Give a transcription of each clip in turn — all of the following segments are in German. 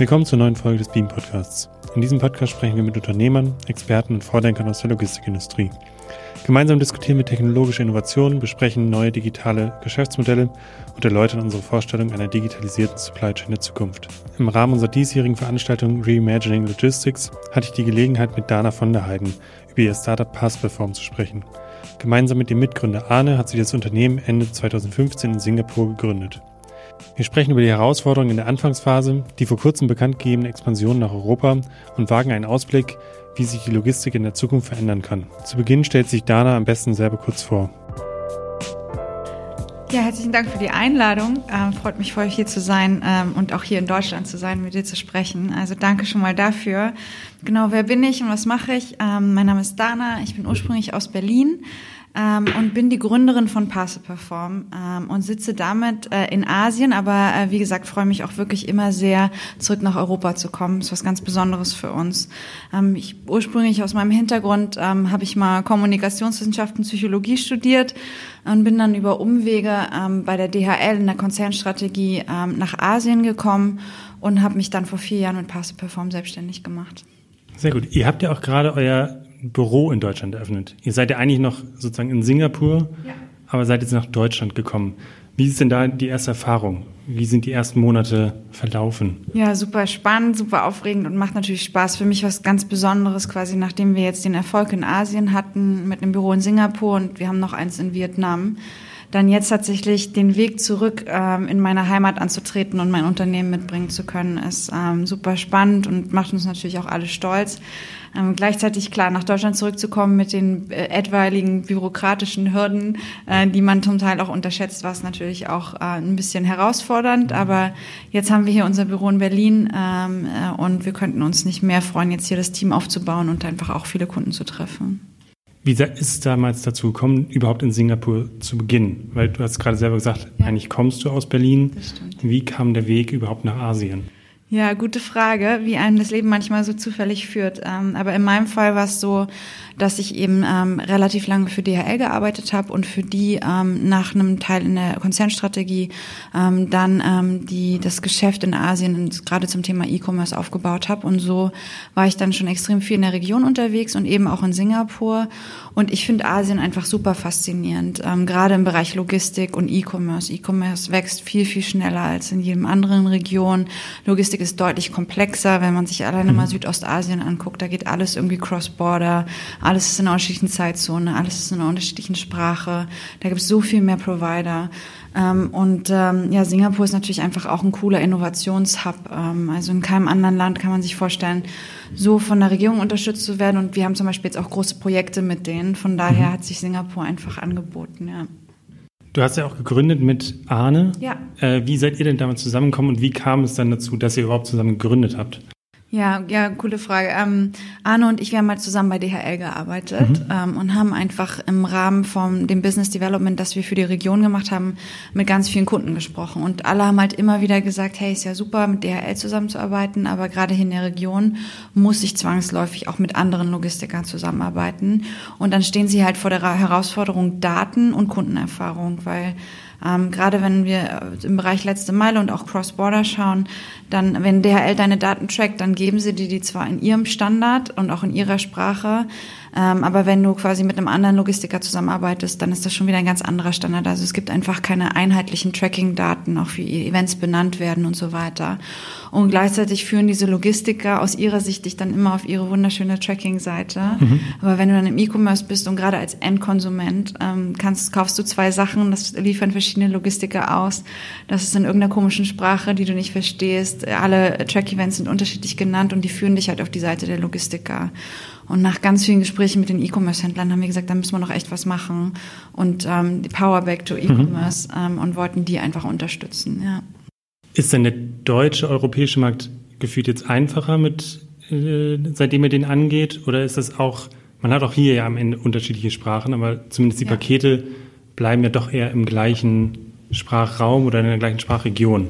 Willkommen zur neuen Folge des Beam Podcasts. In diesem Podcast sprechen wir mit Unternehmern, Experten und Vordenkern aus der Logistikindustrie. Gemeinsam diskutieren wir technologische Innovationen, besprechen neue digitale Geschäftsmodelle und erläutern unsere Vorstellung einer digitalisierten Supply Chain der Zukunft. Im Rahmen unserer diesjährigen Veranstaltung Reimagining Logistics hatte ich die Gelegenheit, mit Dana von der Heiden über ihr Startup Passperform zu sprechen. Gemeinsam mit dem Mitgründer Arne hat sie das Unternehmen Ende 2015 in Singapur gegründet. Wir sprechen über die Herausforderungen in der Anfangsphase, die vor kurzem bekannt gegebene Expansion nach Europa und wagen einen Ausblick, wie sich die Logistik in der Zukunft verändern kann. Zu Beginn stellt sich Dana am besten selber kurz vor. Ja, herzlichen Dank für die Einladung. Ähm, freut mich voll hier zu sein ähm, und auch hier in Deutschland zu sein, mit dir zu sprechen. Also danke schon mal dafür. Genau, wer bin ich und was mache ich? Ähm, mein Name ist Dana. Ich bin ursprünglich aus Berlin ähm, und bin die Gründerin von Passe Perform ähm, und sitze damit äh, in Asien, aber äh, wie gesagt, freue mich auch wirklich immer sehr, zurück nach Europa zu kommen. Ist was ganz Besonderes für uns. Ähm, ich ursprünglich aus meinem Hintergrund ähm, habe ich mal Kommunikationswissenschaften, Psychologie studiert und bin dann über Umwege ähm, bei der DHL in der Konzernstrategie ähm, nach Asien gekommen und habe mich dann vor vier Jahren mit Passe Perform selbstständig gemacht. Sehr gut. Ihr habt ja auch gerade euer Büro in Deutschland eröffnet. Ihr seid ja eigentlich noch sozusagen in Singapur, ja. aber seid jetzt nach Deutschland gekommen. Wie ist denn da die erste Erfahrung? Wie sind die ersten Monate verlaufen? Ja, super spannend, super aufregend und macht natürlich Spaß. Für mich was ganz Besonderes, quasi nachdem wir jetzt den Erfolg in Asien hatten mit einem Büro in Singapur und wir haben noch eins in Vietnam dann jetzt tatsächlich den Weg zurück ähm, in meine Heimat anzutreten und mein Unternehmen mitbringen zu können, ist ähm, super spannend und macht uns natürlich auch alle stolz. Ähm, gleichzeitig klar nach Deutschland zurückzukommen mit den äh, etwaigen bürokratischen Hürden, äh, die man zum Teil auch unterschätzt, war es natürlich auch äh, ein bisschen herausfordernd. Aber jetzt haben wir hier unser Büro in Berlin ähm, äh, und wir könnten uns nicht mehr freuen, jetzt hier das Team aufzubauen und einfach auch viele Kunden zu treffen. Wie ist es damals dazu gekommen, überhaupt in Singapur zu beginnen? Weil du hast gerade selber gesagt, ja. eigentlich kommst du aus Berlin. Wie kam der Weg überhaupt nach Asien? Ja, gute Frage, wie einem das Leben manchmal so zufällig führt. Ähm, aber in meinem Fall war es so, dass ich eben ähm, relativ lange für DHL gearbeitet habe und für die ähm, nach einem Teil in der Konzernstrategie dann die das Geschäft in Asien gerade zum Thema E-Commerce aufgebaut habe. Und so war ich dann schon extrem viel in der Region unterwegs und eben auch in Singapur. Und ich finde Asien einfach super faszinierend, gerade im Bereich Logistik und E-Commerce. E-Commerce wächst viel, viel schneller als in jedem anderen Region. Logistik Logistik ist deutlich komplexer, wenn man sich alleine mal mhm. Südostasien anguckt. Da geht alles irgendwie cross-border, alles ist in einer unterschiedlichen Zeitzone, alles ist in einer unterschiedlichen Sprache. Da gibt es so viel mehr Provider. Ähm, und ähm, ja, Singapur ist natürlich einfach auch ein cooler Innovationshub. Ähm, also in keinem anderen Land kann man sich vorstellen, so von der Regierung unterstützt zu werden. Und wir haben zum Beispiel jetzt auch große Projekte mit denen. Von daher mhm. hat sich Singapur einfach angeboten, ja. Du hast ja auch gegründet mit Arne. Ja. Äh, wie seid ihr denn damals zusammengekommen und wie kam es dann dazu, dass ihr überhaupt zusammen gegründet habt? Ja, ja, coole Frage. Ähm, Arne und ich, wir haben mal zusammen bei DHL gearbeitet mhm. ähm, und haben einfach im Rahmen von dem Business Development, das wir für die Region gemacht haben, mit ganz vielen Kunden gesprochen. Und alle haben halt immer wieder gesagt, hey, ist ja super, mit DHL zusammenzuarbeiten, aber gerade hier in der Region muss ich zwangsläufig auch mit anderen Logistikern zusammenarbeiten. Und dann stehen sie halt vor der Herausforderung Daten und Kundenerfahrung, weil ähm, gerade wenn wir im Bereich letzte Meile und auch Cross-Border schauen, dann, wenn DHL deine Daten trackt, dann geben sie dir die zwar in ihrem Standard und auch in ihrer Sprache, ähm, aber wenn du quasi mit einem anderen Logistiker zusammenarbeitest, dann ist das schon wieder ein ganz anderer Standard. Also es gibt einfach keine einheitlichen Tracking-Daten, auch wie Events benannt werden und so weiter. Und gleichzeitig führen diese Logistiker aus ihrer Sicht dich dann immer auf ihre wunderschöne Tracking-Seite. Mhm. Aber wenn du dann im E-Commerce bist und gerade als Endkonsument ähm, kannst, kaufst du zwei Sachen, das liefern verschiedene Logistiker aus. Das ist in irgendeiner komischen Sprache, die du nicht verstehst. Alle Track-Events sind unterschiedlich genannt und die führen dich halt auf die Seite der Logistiker. Und nach ganz vielen Gesprächen mit den E-Commerce-Händlern haben wir gesagt, da müssen wir noch echt was machen. Und ähm, die Power Back to E-Commerce mhm. ähm, und wollten die einfach unterstützen. Ja. Ist denn der deutsche, europäische Markt gefühlt jetzt einfacher mit, äh, seitdem er den angeht? Oder ist das auch, man hat auch hier ja am Ende unterschiedliche Sprachen, aber zumindest die ja. Pakete bleiben ja doch eher im gleichen Sprachraum oder in der gleichen Sprachregion.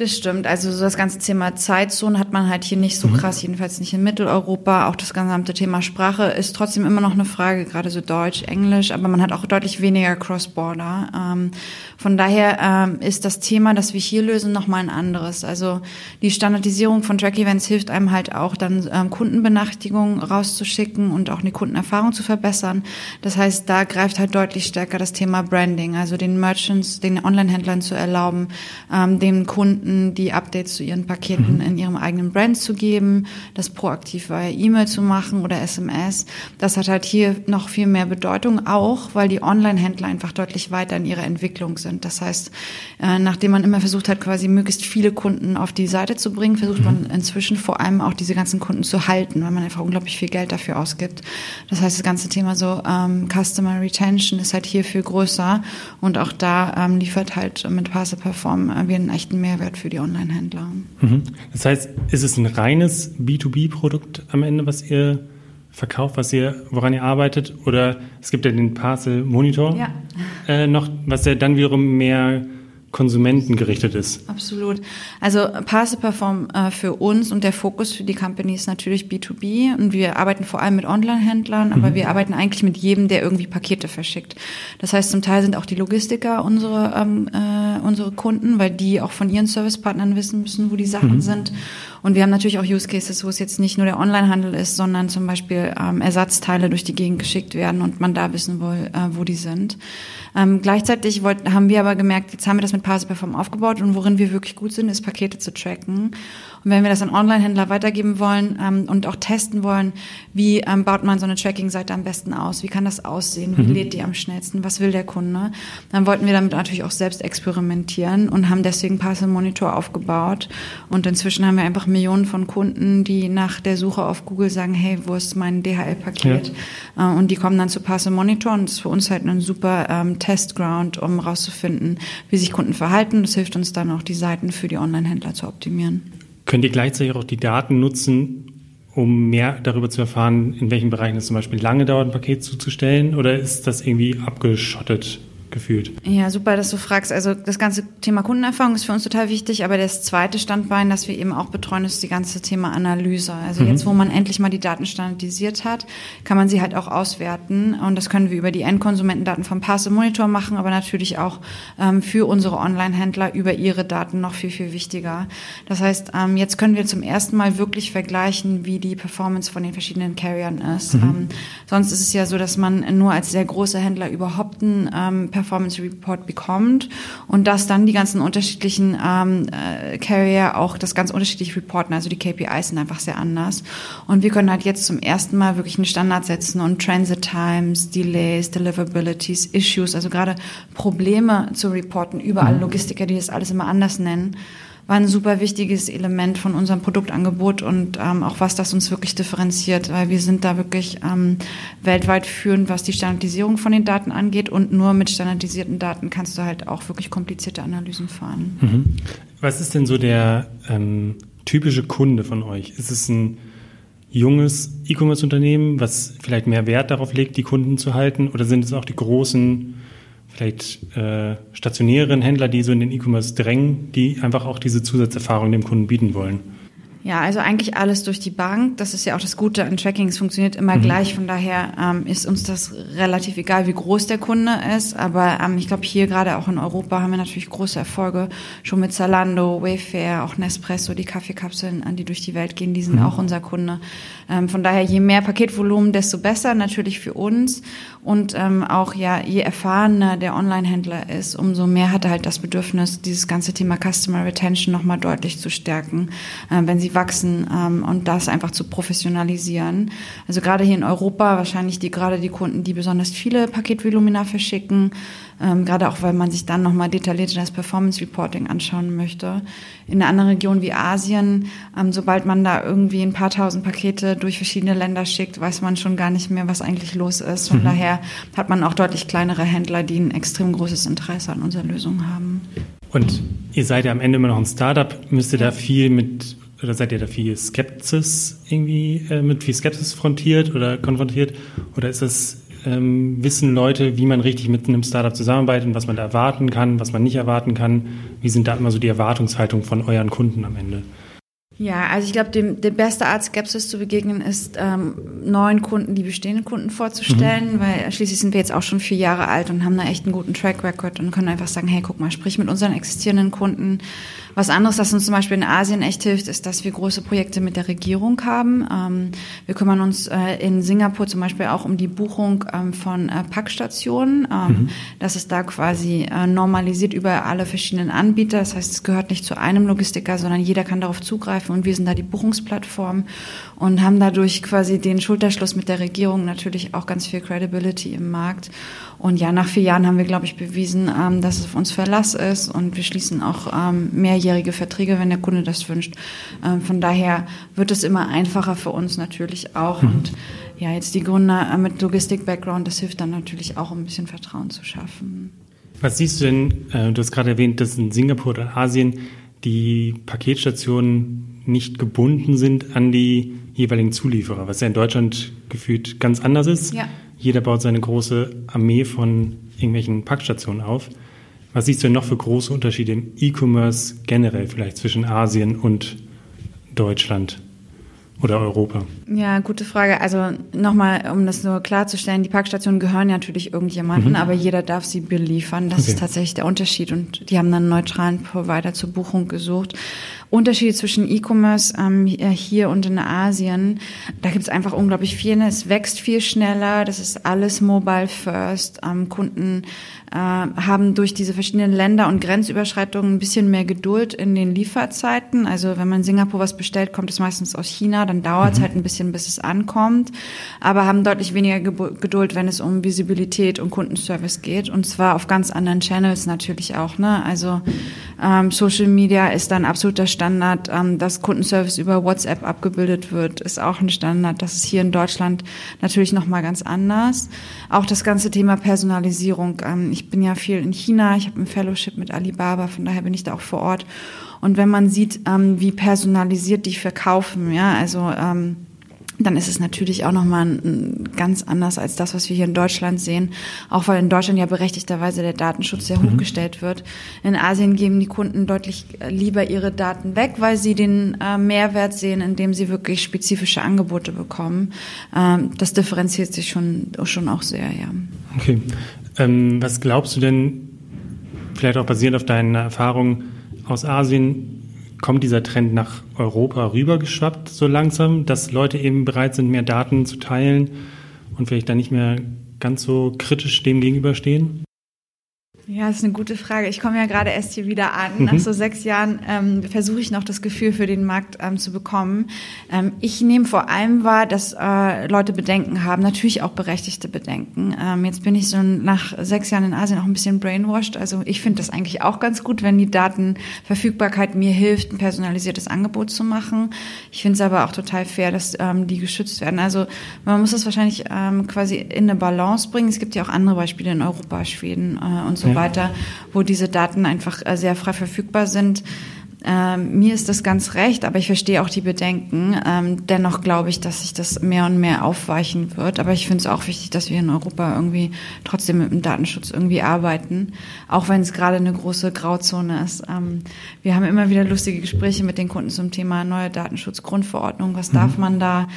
Das stimmt. Also so das ganze Thema Zeitzone hat man halt hier nicht so mhm. krass, jedenfalls nicht in Mitteleuropa. Auch das gesamte Thema Sprache ist trotzdem immer noch eine Frage, gerade so Deutsch, Englisch, aber man hat auch deutlich weniger Cross-Border. Ähm, von daher ähm, ist das Thema, das wir hier lösen, nochmal ein anderes. Also die Standardisierung von Track-Events hilft einem halt auch dann ähm, Kundenbenachrichtigungen rauszuschicken und auch eine Kundenerfahrung zu verbessern. Das heißt, da greift halt deutlich stärker das Thema Branding, also den Merchants, den Online-Händlern zu erlauben, ähm, dem Kunden Kunden die Updates zu ihren Paketen mhm. in ihrem eigenen Brand zu geben, das proaktiv via E-Mail zu machen oder SMS. Das hat halt hier noch viel mehr Bedeutung, auch weil die Online-Händler einfach deutlich weiter in ihrer Entwicklung sind. Das heißt, äh, nachdem man immer versucht hat, quasi möglichst viele Kunden auf die Seite zu bringen, versucht man mhm. inzwischen vor allem auch diese ganzen Kunden zu halten, weil man einfach unglaublich viel Geld dafür ausgibt. Das heißt, das ganze Thema so ähm, Customer Retention ist halt hier viel größer und auch da ähm, liefert halt mit Parse Perform äh, wir einen echten Mehrwert für die Online-Händler. Mhm. Das heißt, ist es ein reines B2B-Produkt am Ende, was ihr verkauft, was ihr, woran ihr arbeitet? Oder es gibt ja den Parcel Monitor ja. äh, noch, was ja dann wiederum mehr Konsumenten gerichtet ist. Absolut. Also Passe Perform äh, für uns und der Fokus für die Company ist natürlich B2B und wir arbeiten vor allem mit Online-Händlern, aber mhm. wir arbeiten eigentlich mit jedem, der irgendwie Pakete verschickt. Das heißt, zum Teil sind auch die Logistiker unsere, ähm, äh, unsere Kunden, weil die auch von ihren Servicepartnern wissen müssen, wo die Sachen mhm. sind. Und wir haben natürlich auch Use Cases, wo es jetzt nicht nur der Onlinehandel ist, sondern zum Beispiel ähm, Ersatzteile durch die Gegend geschickt werden und man da wissen will, äh, wo die sind. Ähm, gleichzeitig wollt, haben wir aber gemerkt, jetzt haben wir das mit Parse Perform aufgebaut und worin wir wirklich gut sind, ist Pakete zu tracken. Und wenn wir das an Online-Händler weitergeben wollen ähm, und auch testen wollen, wie ähm, baut man so eine Tracking-Seite am besten aus? Wie kann das aussehen? Wie mhm. lädt die am schnellsten? Was will der Kunde? Dann wollten wir damit natürlich auch selbst experimentieren und haben deswegen Parcel Monitor aufgebaut. Und inzwischen haben wir einfach Millionen von Kunden, die nach der Suche auf Google sagen, hey, wo ist mein DHL-Paket? Ja. Äh, und die kommen dann zu Parcel Monitor und das ist für uns halt ein super ähm, Testground, um rauszufinden, wie sich Kunden verhalten. Das hilft uns dann auch, die Seiten für die Online-Händler zu optimieren. Könnt ihr gleichzeitig auch die Daten nutzen, um mehr darüber zu erfahren, in welchen Bereichen es zum Beispiel lange dauert, ein Paket zuzustellen? Oder ist das irgendwie abgeschottet? Gefühlt. Ja, super, dass du fragst. Also das ganze Thema Kundenerfahrung ist für uns total wichtig, aber das zweite Standbein, das wir eben auch betreuen, ist die ganze Thema Analyse. Also mhm. jetzt, wo man endlich mal die Daten standardisiert hat, kann man sie halt auch auswerten und das können wir über die Endkonsumentendaten vom Passe Monitor machen, aber natürlich auch ähm, für unsere Online-Händler über ihre Daten noch viel, viel wichtiger. Das heißt, ähm, jetzt können wir zum ersten Mal wirklich vergleichen, wie die Performance von den verschiedenen Carriern ist. Mhm. Ähm, sonst ist es ja so, dass man nur als sehr großer Händler überhaupt ein ähm, Performance Report bekommt und dass dann die ganzen unterschiedlichen ähm, äh, Carrier auch das ganz unterschiedlich reporten. Also die KPIs sind einfach sehr anders. Und wir können halt jetzt zum ersten Mal wirklich einen Standard setzen und Transit Times, Delays, Deliverabilities, Issues, also gerade Probleme zu reporten. Überall mhm. Logistiker, die das alles immer anders nennen war ein super wichtiges Element von unserem Produktangebot und ähm, auch was das uns wirklich differenziert, weil wir sind da wirklich ähm, weltweit führend, was die Standardisierung von den Daten angeht und nur mit standardisierten Daten kannst du halt auch wirklich komplizierte Analysen fahren. Mhm. Was ist denn so der ähm, typische Kunde von euch? Ist es ein junges E-Commerce-Unternehmen, was vielleicht mehr Wert darauf legt, die Kunden zu halten? Oder sind es auch die großen vielleicht äh, stationären Händler, die so in den E-Commerce drängen, die einfach auch diese Zusatzerfahrung dem Kunden bieten wollen? Ja, also eigentlich alles durch die Bank. Das ist ja auch das Gute an Tracking. Es funktioniert immer mhm. gleich. Von daher ähm, ist uns das relativ egal, wie groß der Kunde ist. Aber ähm, ich glaube, hier gerade auch in Europa haben wir natürlich große Erfolge. Schon mit Zalando, Wayfair, auch Nespresso, die Kaffeekapseln, an die durch die Welt gehen, die sind mhm. auch unser Kunde. Ähm, von daher, je mehr Paketvolumen, desto besser natürlich für uns. Und ähm, auch ja, je erfahrener der Online-Händler ist, umso mehr hat er halt das Bedürfnis, dieses ganze Thema Customer Retention nochmal deutlich zu stärken. Äh, wenn sie wachsen ähm, und das einfach zu professionalisieren. Also gerade hier in Europa wahrscheinlich die gerade die Kunden, die besonders viele Paketvolumina verschicken, ähm, gerade auch weil man sich dann nochmal detailliert das Performance Reporting anschauen möchte. In einer anderen Region wie Asien, ähm, sobald man da irgendwie ein paar tausend Pakete durch verschiedene Länder schickt, weiß man schon gar nicht mehr, was eigentlich los ist. Von mhm. daher hat man auch deutlich kleinere Händler, die ein extrem großes Interesse an unserer Lösung haben. Und ihr seid ja am Ende immer noch ein Startup. Müsst ihr da viel mit oder seid ihr da viel Skepsis irgendwie äh, mit viel Skepsis frontiert oder konfrontiert? Oder ist das ähm, wissen Leute, wie man richtig mit einem Startup zusammenarbeitet und was man da erwarten kann, was man nicht erwarten kann? Wie sind da immer so die Erwartungshaltung von euren Kunden am Ende? Ja, also ich glaube, der beste Art, Skepsis zu begegnen, ist ähm, neuen Kunden die bestehenden Kunden vorzustellen, mhm. weil schließlich sind wir jetzt auch schon vier Jahre alt und haben da echt einen guten Track Record und können einfach sagen, hey, guck mal, sprich mit unseren existierenden Kunden, was anderes, was uns zum Beispiel in Asien echt hilft, ist, dass wir große Projekte mit der Regierung haben. Ähm, wir kümmern uns äh, in Singapur zum Beispiel auch um die Buchung ähm, von äh, Packstationen. Ähm, mhm. Das ist da quasi äh, normalisiert über alle verschiedenen Anbieter. Das heißt, es gehört nicht zu einem Logistiker, sondern jeder kann darauf zugreifen und wir sind da die Buchungsplattform und haben dadurch quasi den Schulterschluss mit der Regierung natürlich auch ganz viel Credibility im Markt. Und ja, nach vier Jahren haben wir, glaube ich, bewiesen, ähm, dass es auf uns Verlass ist und wir schließen auch ähm, mehrjährige Verträge, wenn der Kunde das wünscht. Ähm, von daher wird es immer einfacher für uns natürlich auch. Mhm. Und ja, jetzt die Gründer äh, mit Logistik-Background, das hilft dann natürlich auch, um ein bisschen Vertrauen zu schaffen. Was siehst du denn, äh, du hast gerade erwähnt, dass in Singapur oder Asien die Paketstationen nicht gebunden sind an die jeweiligen Zulieferer, was ja in Deutschland gefühlt ganz anders ist. Ja. Jeder baut seine große Armee von irgendwelchen Packstationen auf. Was siehst du denn noch für große Unterschiede im E-Commerce generell vielleicht zwischen Asien und Deutschland? oder Europa? Ja, gute Frage. Also nochmal, um das nur klarzustellen, die Packstationen gehören natürlich irgendjemandem, mhm. aber jeder darf sie beliefern. Das okay. ist tatsächlich der Unterschied. Und die haben dann einen neutralen Provider zur Buchung gesucht. Unterschiede zwischen E-Commerce ähm, hier und in Asien, da gibt es einfach unglaublich viel. Es wächst viel schneller, das ist alles mobile first. Ähm, Kunden äh, haben durch diese verschiedenen Länder und Grenzüberschreitungen ein bisschen mehr Geduld in den Lieferzeiten. Also wenn man in Singapur was bestellt, kommt es meistens aus China, dann dauert es mhm. halt ein bisschen, bis es ankommt. Aber haben deutlich weniger Geduld, wenn es um Visibilität und Kundenservice geht. Und zwar auf ganz anderen Channels natürlich auch. Ne? Also ähm, Social Media ist dann absoluter Standard. Ähm, dass Kundenservice über WhatsApp abgebildet wird, ist auch ein Standard. Das ist hier in Deutschland natürlich nochmal ganz anders. Auch das ganze Thema Personalisierung. Ähm, ich bin ja viel in China, ich habe ein Fellowship mit Alibaba, von daher bin ich da auch vor Ort. Und wenn man sieht, ähm, wie personalisiert die verkaufen, ja, also ähm, dann ist es natürlich auch nochmal ganz anders als das, was wir hier in Deutschland sehen. Auch weil in Deutschland ja berechtigterweise der Datenschutz sehr mhm. hochgestellt wird. In Asien geben die Kunden deutlich lieber ihre Daten weg, weil sie den äh, Mehrwert sehen, indem sie wirklich spezifische Angebote bekommen. Ähm, das differenziert sich schon, schon auch sehr, ja. Okay. Ähm, was glaubst du denn, vielleicht auch basierend auf deinen Erfahrungen aus Asien, kommt dieser Trend nach Europa rübergeschwappt so langsam, dass Leute eben bereit sind, mehr Daten zu teilen und vielleicht dann nicht mehr ganz so kritisch dem gegenüberstehen? Ja, das ist eine gute Frage. Ich komme ja gerade erst hier wieder an. Mhm. Nach so sechs Jahren ähm, versuche ich noch das Gefühl für den Markt ähm, zu bekommen. Ähm, ich nehme vor allem wahr, dass äh, Leute Bedenken haben, natürlich auch berechtigte Bedenken. Ähm, jetzt bin ich so nach sechs Jahren in Asien auch ein bisschen brainwashed. Also ich finde das eigentlich auch ganz gut, wenn die Datenverfügbarkeit mir hilft, ein personalisiertes Angebot zu machen. Ich finde es aber auch total fair, dass ähm, die geschützt werden. Also man muss das wahrscheinlich ähm, quasi in eine Balance bringen. Es gibt ja auch andere Beispiele in Europa, Schweden äh, und so ja. Weiter wo diese Daten einfach äh, sehr frei verfügbar sind. Ähm, mir ist das ganz recht, aber ich verstehe auch die Bedenken. Ähm, dennoch glaube ich, dass sich das mehr und mehr aufweichen wird. Aber ich finde es auch wichtig, dass wir in Europa irgendwie trotzdem mit dem Datenschutz irgendwie arbeiten, auch wenn es gerade eine große Grauzone ist. Ähm, wir haben immer wieder lustige Gespräche mit den Kunden zum Thema neue Datenschutzgrundverordnung. Was mhm. darf man da?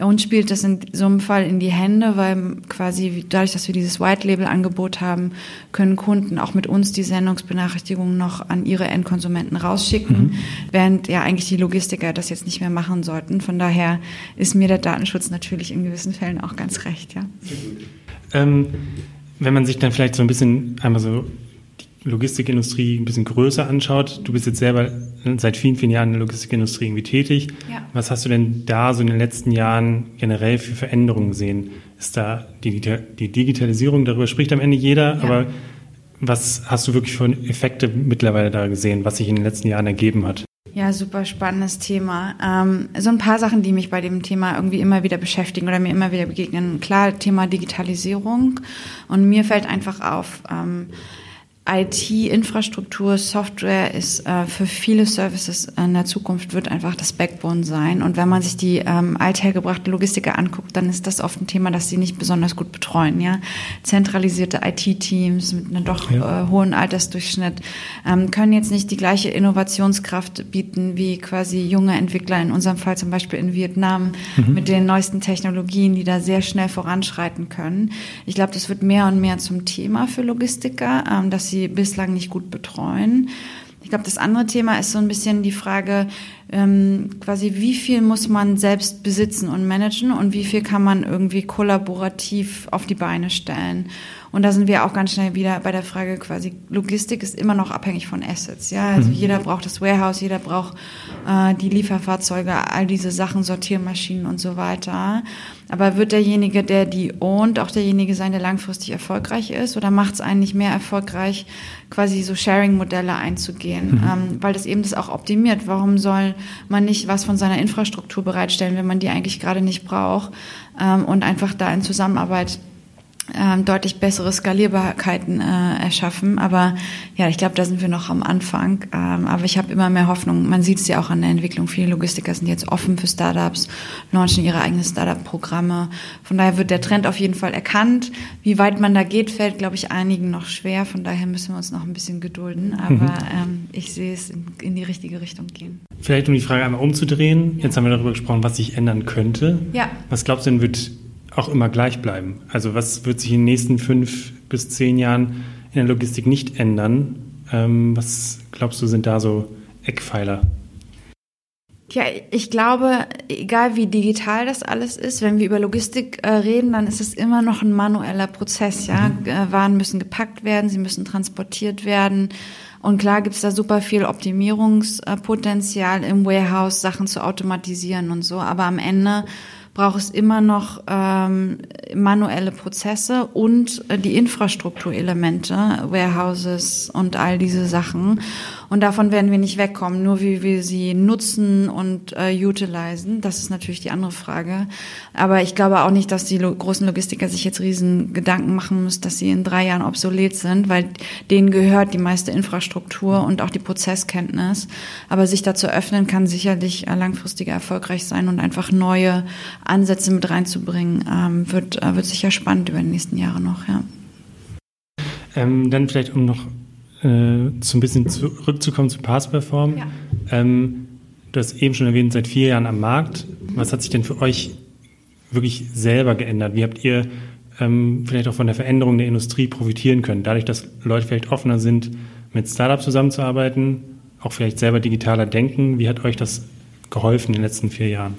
Uns spielt das in so einem Fall in die Hände, weil quasi dadurch, dass wir dieses White-Label-Angebot haben, können Kunden auch mit uns die Sendungsbenachrichtigungen noch an ihre Endkonsumenten rausschicken, mhm. während ja eigentlich die Logistiker das jetzt nicht mehr machen sollten. Von daher ist mir der Datenschutz natürlich in gewissen Fällen auch ganz recht, ja. Ähm, wenn man sich dann vielleicht so ein bisschen einmal so Logistikindustrie ein bisschen größer anschaut, du bist jetzt selber seit vielen, vielen Jahren in der Logistikindustrie irgendwie tätig. Ja. Was hast du denn da so in den letzten Jahren generell für Veränderungen gesehen? Ist da die, die Digitalisierung, darüber spricht am Ende jeder, ja. aber was hast du wirklich für Effekte mittlerweile da gesehen, was sich in den letzten Jahren ergeben hat? Ja, super spannendes Thema. Ähm, so ein paar Sachen, die mich bei dem Thema irgendwie immer wieder beschäftigen oder mir immer wieder begegnen. Klar, Thema Digitalisierung. Und mir fällt einfach auf, ähm, IT-Infrastruktur, Software ist äh, für viele Services in der Zukunft wird einfach das Backbone sein. Und wenn man sich die ähm, althergebrachte Logistiker anguckt, dann ist das oft ein Thema, das sie nicht besonders gut betreuen. Ja, zentralisierte IT-Teams mit einem doch ja. äh, hohen Altersdurchschnitt ähm, können jetzt nicht die gleiche Innovationskraft bieten wie quasi junge Entwickler in unserem Fall zum Beispiel in Vietnam mhm. mit den neuesten Technologien, die da sehr schnell voranschreiten können. Ich glaube, das wird mehr und mehr zum Thema für Logistiker, ähm, dass sie bislang nicht gut betreuen. Ich glaube, das andere Thema ist so ein bisschen die Frage, ähm, quasi wie viel muss man selbst besitzen und managen und wie viel kann man irgendwie kollaborativ auf die Beine stellen. Und da sind wir auch ganz schnell wieder bei der Frage quasi, Logistik ist immer noch abhängig von Assets. Ja, also mhm. jeder braucht das Warehouse, jeder braucht äh, die Lieferfahrzeuge, all diese Sachen, Sortiermaschinen und so weiter. Aber wird derjenige, der die ownt, auch derjenige sein, der langfristig erfolgreich ist? Oder macht es eigentlich mehr erfolgreich, quasi so Sharing-Modelle einzugehen? Mhm. Ähm, weil das eben das auch optimiert. Warum soll man nicht was von seiner Infrastruktur bereitstellen, wenn man die eigentlich gerade nicht braucht? Ähm, und einfach da in Zusammenarbeit ähm, deutlich bessere Skalierbarkeiten äh, erschaffen. Aber ja, ich glaube, da sind wir noch am Anfang. Ähm, aber ich habe immer mehr Hoffnung. Man sieht es ja auch an der Entwicklung. Viele Logistiker sind jetzt offen für Startups, launchen ihre eigenen Startup-Programme. Von daher wird der Trend auf jeden Fall erkannt. Wie weit man da geht, fällt, glaube ich, einigen noch schwer. Von daher müssen wir uns noch ein bisschen gedulden. Aber mhm. ähm, ich sehe es in, in, die richtige Richtung gehen. Vielleicht um die Frage einmal umzudrehen. Ja. Jetzt haben wir darüber gesprochen, was sich ändern könnte. Ja. Was glaubst du denn, wird auch immer gleich bleiben? Also was wird sich in den nächsten fünf bis zehn Jahren in der Logistik nicht ändern? Ähm, was glaubst du, sind da so Eckpfeiler? Ja, ich glaube, egal wie digital das alles ist, wenn wir über Logistik äh, reden, dann ist es immer noch ein manueller Prozess. Ja, mhm. Äh, Waren müssen gepackt werden, sie müssen transportiert werden. Und klar gibt's da super viel Optimierungspotenzial im Warehouse, Sachen zu automatisieren und so. Aber am Ende braucht es immer noch ähm, manuelle Prozesse und äh, die Infrastrukturelemente, Warehouses und all diese Sachen. Und davon werden wir nicht wegkommen, nur wie wir sie nutzen und äh, utilisen. Das ist natürlich die andere Frage. Aber ich glaube auch nicht, dass die lo großen Logistiker sich jetzt riesen Gedanken machen müssen, dass sie in drei Jahren obsolet sind, weil denen gehört die meiste Infrastruktur und auch die Prozesskenntnis. Aber sich dazu öffnen kann sicherlich äh, langfristiger erfolgreich sein und einfach neue Ansätze mit reinzubringen, ähm, wird, äh, wird sicher spannend über die nächsten Jahre noch, ja. Ähm, dann vielleicht, um noch äh, so ein bisschen zurückzukommen zu Passperform. Ja. Ähm, du hast eben schon erwähnt, seit vier Jahren am Markt. Was hat sich denn für euch wirklich selber geändert? Wie habt ihr ähm, vielleicht auch von der Veränderung der Industrie profitieren können? Dadurch, dass Leute vielleicht offener sind, mit Startups zusammenzuarbeiten, auch vielleicht selber digitaler denken. Wie hat euch das geholfen in den letzten vier Jahren?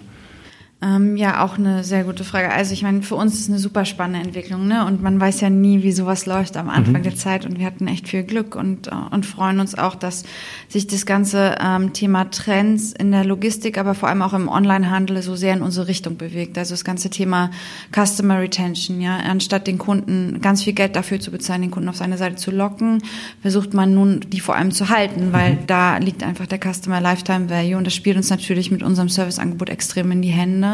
Ähm, ja, auch eine sehr gute Frage. Also ich meine, für uns ist eine super spannende Entwicklung, ne? Und man weiß ja nie, wie sowas läuft am Anfang mhm. der Zeit. Und wir hatten echt viel Glück und, äh, und freuen uns auch, dass sich das ganze ähm, Thema Trends in der Logistik, aber vor allem auch im Onlinehandel so sehr in unsere Richtung bewegt. Also das ganze Thema Customer Retention, ja, anstatt den Kunden ganz viel Geld dafür zu bezahlen, den Kunden auf seine Seite zu locken, versucht man nun, die vor allem zu halten, weil mhm. da liegt einfach der Customer Lifetime Value und das spielt uns natürlich mit unserem Serviceangebot extrem in die Hände.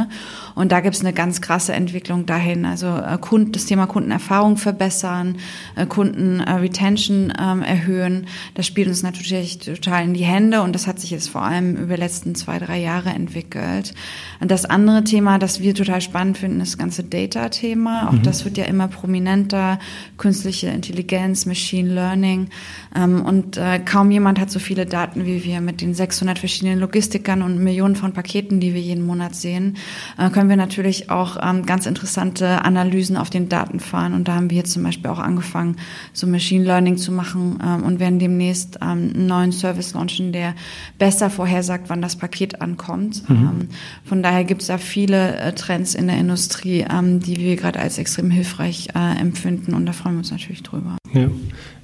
Und da gibt es eine ganz krasse Entwicklung dahin. Also äh, Kunden, das Thema Kundenerfahrung verbessern, äh, Kundenretention äh, ähm, erhöhen. Das spielt uns natürlich total in die Hände und das hat sich jetzt vor allem über die letzten zwei, drei Jahre entwickelt. Und das andere Thema, das wir total spannend finden, ist das ganze Data-Thema. Auch mhm. das wird ja immer prominenter. Künstliche Intelligenz, Machine Learning. Ähm, und äh, kaum jemand hat so viele Daten wie wir mit den 600 verschiedenen Logistikern und Millionen von Paketen, die wir jeden Monat sehen äh, können wir natürlich auch ähm, ganz interessante Analysen auf den Daten fahren. Und da haben wir jetzt zum Beispiel auch angefangen, so Machine Learning zu machen ähm, und werden demnächst ähm, einen neuen Service launchen, der besser vorhersagt, wann das Paket ankommt. Mhm. Von daher gibt es da viele äh, Trends in der Industrie, die wir gerade als extrem hilfreich äh, empfinden. Und da freuen wir uns natürlich drüber. Ja.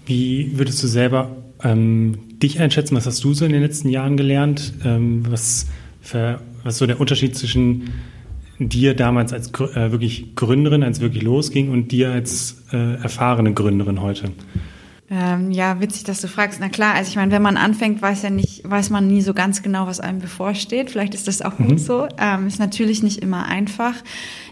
Wie würdest du selber dich einschätzen? Was hast du so in den letzten Jahren gelernt? Was für was so der Unterschied zwischen dir damals als äh, wirklich Gründerin, als wirklich losging, und dir als äh, erfahrene Gründerin heute? Ähm, ja, witzig, dass du fragst. Na klar, also ich meine, wenn man anfängt, weiß ja nicht, weiß man nie so ganz genau, was einem bevorsteht. Vielleicht ist das auch gut mhm. so. Ähm, ist natürlich nicht immer einfach.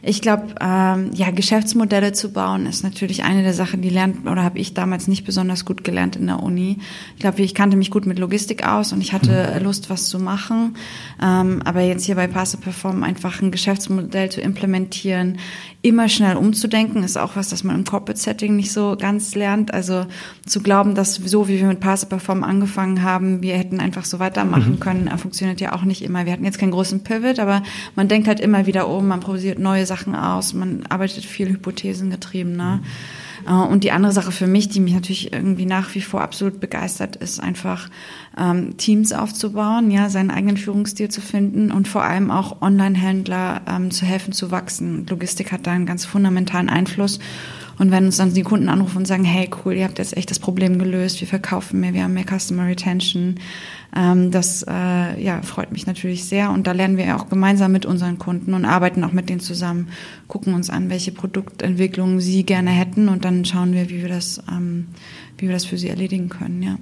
Ich glaube, ähm, ja, Geschäftsmodelle zu bauen ist natürlich eine der Sachen, die lernt oder habe ich damals nicht besonders gut gelernt in der Uni. Ich glaube, ich kannte mich gut mit Logistik aus und ich hatte mhm. Lust, was zu machen. Ähm, aber jetzt hier bei Passe Perform einfach ein Geschäftsmodell zu implementieren, immer schnell umzudenken, ist auch was, das man im Corporate Setting nicht so ganz lernt. Also zu glauben, dass so wie wir mit Passe Perform angefangen haben, wir hätten einfach so weitermachen mhm. können, funktioniert ja auch nicht immer. Wir hatten jetzt keinen großen Pivot, aber man denkt halt immer wieder um, man probiert neue Sachen aus, man arbeitet viel hypothesengetriebener. Mhm. Und die andere Sache für mich, die mich natürlich irgendwie nach wie vor absolut begeistert, ist einfach ähm, Teams aufzubauen, ja, seinen eigenen Führungsstil zu finden und vor allem auch Online-Händler ähm, zu helfen zu wachsen. Logistik hat da einen ganz fundamentalen Einfluss. Und wenn uns dann die Kunden anrufen und sagen, hey cool, ihr habt jetzt echt das Problem gelöst, wir verkaufen mehr, wir haben mehr Customer Retention, ähm, das äh, ja, freut mich natürlich sehr. Und da lernen wir auch gemeinsam mit unseren Kunden und arbeiten auch mit denen zusammen, gucken uns an, welche Produktentwicklungen sie gerne hätten und dann schauen wir, wie wir das, ähm, wie wir das für sie erledigen können. Ja.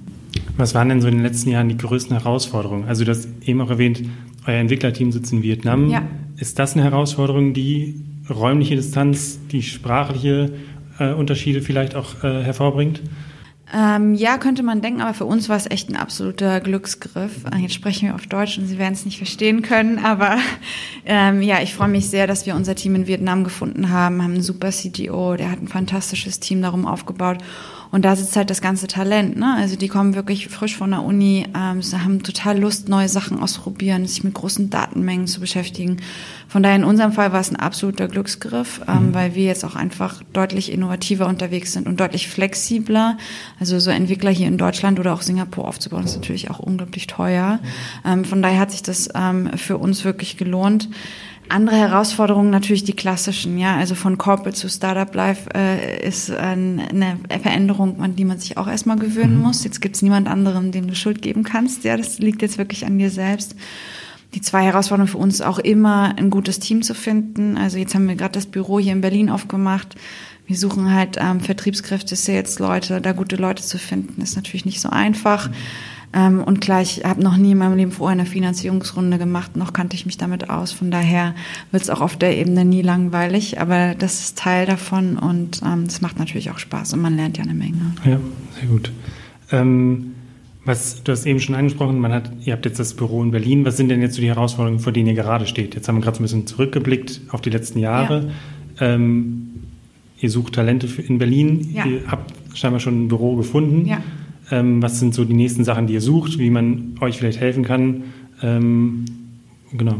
Was waren denn so in den letzten Jahren die größten Herausforderungen? Also du hast eben auch erwähnt, euer Entwicklerteam sitzt in Vietnam. Ja. Ist das eine Herausforderung, die räumliche Distanz, die sprachliche äh, Unterschiede vielleicht auch äh, hervorbringt? Ähm, ja, könnte man denken, aber für uns war es echt ein absoluter Glücksgriff. Äh, jetzt sprechen wir auf Deutsch und Sie werden es nicht verstehen können, aber ähm, ja, ich freue mich sehr, dass wir unser Team in Vietnam gefunden haben, haben einen super CTO, der hat ein fantastisches Team darum aufgebaut und da sitzt halt das ganze Talent. Ne? Also die kommen wirklich frisch von der Uni, ähm, sie haben total Lust, neue Sachen auszuprobieren, sich mit großen Datenmengen zu beschäftigen. Von daher in unserem Fall war es ein absoluter Glücksgriff, ähm, mhm. weil wir jetzt auch einfach deutlich innovativer unterwegs sind und deutlich flexibler. Also so Entwickler hier in Deutschland oder auch Singapur aufzubauen, ist natürlich auch unglaublich teuer. Mhm. Ähm, von daher hat sich das ähm, für uns wirklich gelohnt. Andere Herausforderungen natürlich die klassischen, ja, also von Corporate zu Startup Life äh, ist eine Veränderung, an die man sich auch erstmal gewöhnen mhm. muss. Jetzt gibt's niemand anderen, dem du Schuld geben kannst. Ja, das liegt jetzt wirklich an dir selbst. Die zwei Herausforderungen für uns auch immer, ein gutes Team zu finden. Also jetzt haben wir gerade das Büro hier in Berlin aufgemacht. Wir suchen halt ähm, Vertriebskräfte, Sales-Leute, da gute Leute zu finden, ist natürlich nicht so einfach. Mhm. Ähm, und gleich, ich habe noch nie in meinem Leben vorher eine Finanzierungsrunde gemacht, noch kannte ich mich damit aus. Von daher wird es auch auf der Ebene nie langweilig, aber das ist Teil davon und es ähm, macht natürlich auch Spaß und man lernt ja eine Menge. Ja, sehr gut. Ähm, was, du hast eben schon angesprochen, man hat, ihr habt jetzt das Büro in Berlin. Was sind denn jetzt so die Herausforderungen, vor denen ihr gerade steht? Jetzt haben wir gerade so ein bisschen zurückgeblickt auf die letzten Jahre. Ja. Ähm, ihr sucht Talente in Berlin. Ja. Ihr habt scheinbar schon ein Büro gefunden. Ja. Ähm, was sind so die nächsten Sachen, die ihr sucht, wie man euch vielleicht helfen kann? Ähm, genau.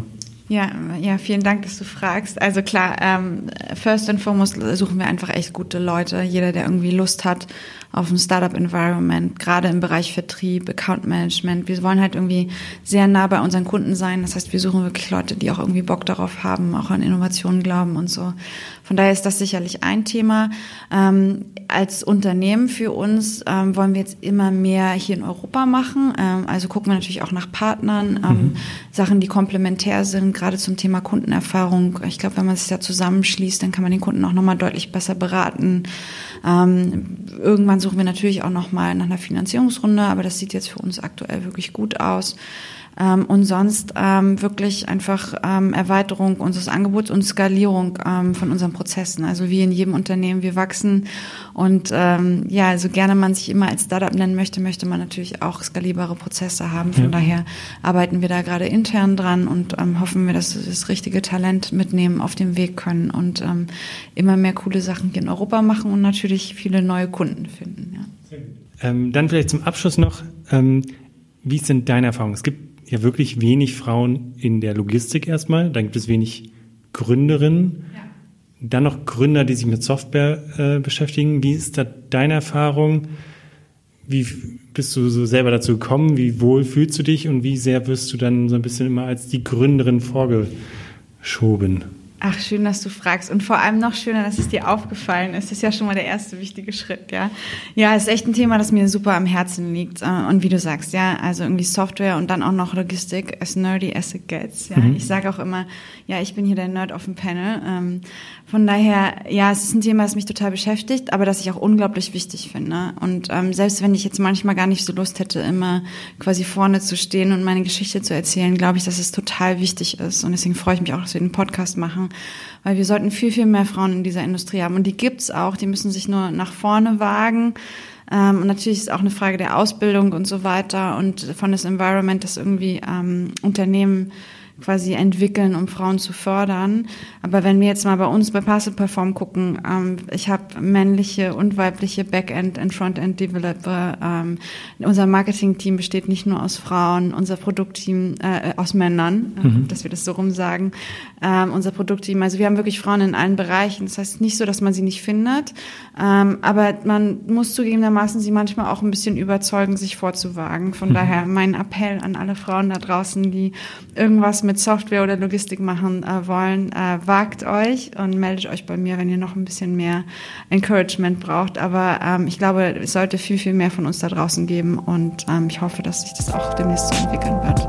Ja, ja, vielen Dank, dass du fragst. Also klar, ähm, first and foremost suchen wir einfach echt gute Leute. Jeder, der irgendwie Lust hat, auf ein Startup-Environment, gerade im Bereich Vertrieb, Account Management. Wir wollen halt irgendwie sehr nah bei unseren Kunden sein. Das heißt, wir suchen wirklich Leute, die auch irgendwie Bock darauf haben, auch an Innovationen glauben und so. Von daher ist das sicherlich ein Thema. Ähm, als Unternehmen für uns ähm, wollen wir jetzt immer mehr hier in Europa machen. Ähm, also gucken wir natürlich auch nach Partnern, ähm, mhm. Sachen, die komplementär sind, gerade zum Thema Kundenerfahrung. Ich glaube, wenn man sich da zusammenschließt, dann kann man den Kunden auch nochmal deutlich besser beraten. Ähm, irgendwann suchen wir natürlich auch noch mal nach einer Finanzierungsrunde, aber das sieht jetzt für uns aktuell wirklich gut aus. Ähm, und sonst ähm, wirklich einfach ähm, Erweiterung unseres Angebots und Skalierung ähm, von unseren Prozessen. Also wie in jedem Unternehmen, wir wachsen und ähm, ja, so gerne man sich immer als Startup nennen möchte, möchte man natürlich auch skalierbare Prozesse haben. Von ja. daher arbeiten wir da gerade intern dran und ähm, hoffen wir, dass wir das richtige Talent mitnehmen, auf dem Weg können und ähm, immer mehr coole Sachen hier in Europa machen und natürlich viele neue Kunden finden. Ja. Ähm, dann vielleicht zum Abschluss noch, ähm, wie sind deine Erfahrungen? Es gibt ja wirklich wenig Frauen in der Logistik erstmal. Dann gibt es wenig Gründerinnen. Ja. Dann noch Gründer, die sich mit Software äh, beschäftigen. Wie ist da deine Erfahrung? Wie bist du so selber dazu gekommen? Wie wohl fühlst du dich und wie sehr wirst du dann so ein bisschen immer als die Gründerin vorgeschoben? Ach, schön, dass du fragst. Und vor allem noch schöner, dass es dir aufgefallen ist. Das ist ja schon mal der erste wichtige Schritt, ja. Ja, ist echt ein Thema, das mir super am Herzen liegt. Äh, und wie du sagst, ja, also irgendwie Software und dann auch noch Logistik, as nerdy as it gets. Ja, mhm. ich sage auch immer, ja, ich bin hier der Nerd auf dem Panel. Ähm, von daher, ja, es ist ein Thema, das mich total beschäftigt, aber das ich auch unglaublich wichtig finde. Und ähm, selbst wenn ich jetzt manchmal gar nicht so Lust hätte, immer quasi vorne zu stehen und meine Geschichte zu erzählen, glaube ich, dass es total wichtig ist. Und deswegen freue ich mich auch, dass wir den Podcast machen, weil wir sollten viel, viel mehr Frauen in dieser Industrie haben. Und die gibt's auch, die müssen sich nur nach vorne wagen. Ähm, und natürlich ist auch eine Frage der Ausbildung und so weiter und von das Environment, das irgendwie ähm, Unternehmen quasi entwickeln, um Frauen zu fördern. Aber wenn wir jetzt mal bei uns bei Parcel Perform gucken, ähm, ich habe männliche und weibliche Backend- und Frontend-Developer. Ähm, unser Marketing-Team besteht nicht nur aus Frauen, unser Produktteam äh, aus Männern, äh, mhm. dass wir das so rum sagen. Ähm, unser Produktteam, also wir haben wirklich Frauen in allen Bereichen. Das heißt nicht so, dass man sie nicht findet, ähm, aber man muss zugegebenermaßen sie manchmal auch ein bisschen überzeugen, sich vorzuwagen. Von mhm. daher mein Appell an alle Frauen da draußen, die irgendwas mit mit Software oder Logistik machen äh, wollen, äh, wagt euch und meldet euch bei mir, wenn ihr noch ein bisschen mehr Encouragement braucht. Aber ähm, ich glaube, es sollte viel, viel mehr von uns da draußen geben und ähm, ich hoffe, dass sich das auch demnächst so entwickeln wird.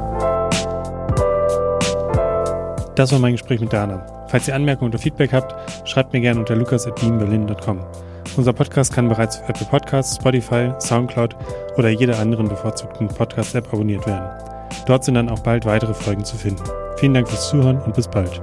Das war mein Gespräch mit Dana. Falls ihr Anmerkungen oder Feedback habt, schreibt mir gerne unter lukas.beamberlin.com. Unser Podcast kann bereits auf Apple Podcasts, Spotify, Soundcloud oder jeder anderen bevorzugten Podcast-App abonniert werden. Dort sind dann auch bald weitere Folgen zu finden. Vielen Dank fürs Zuhören und bis bald.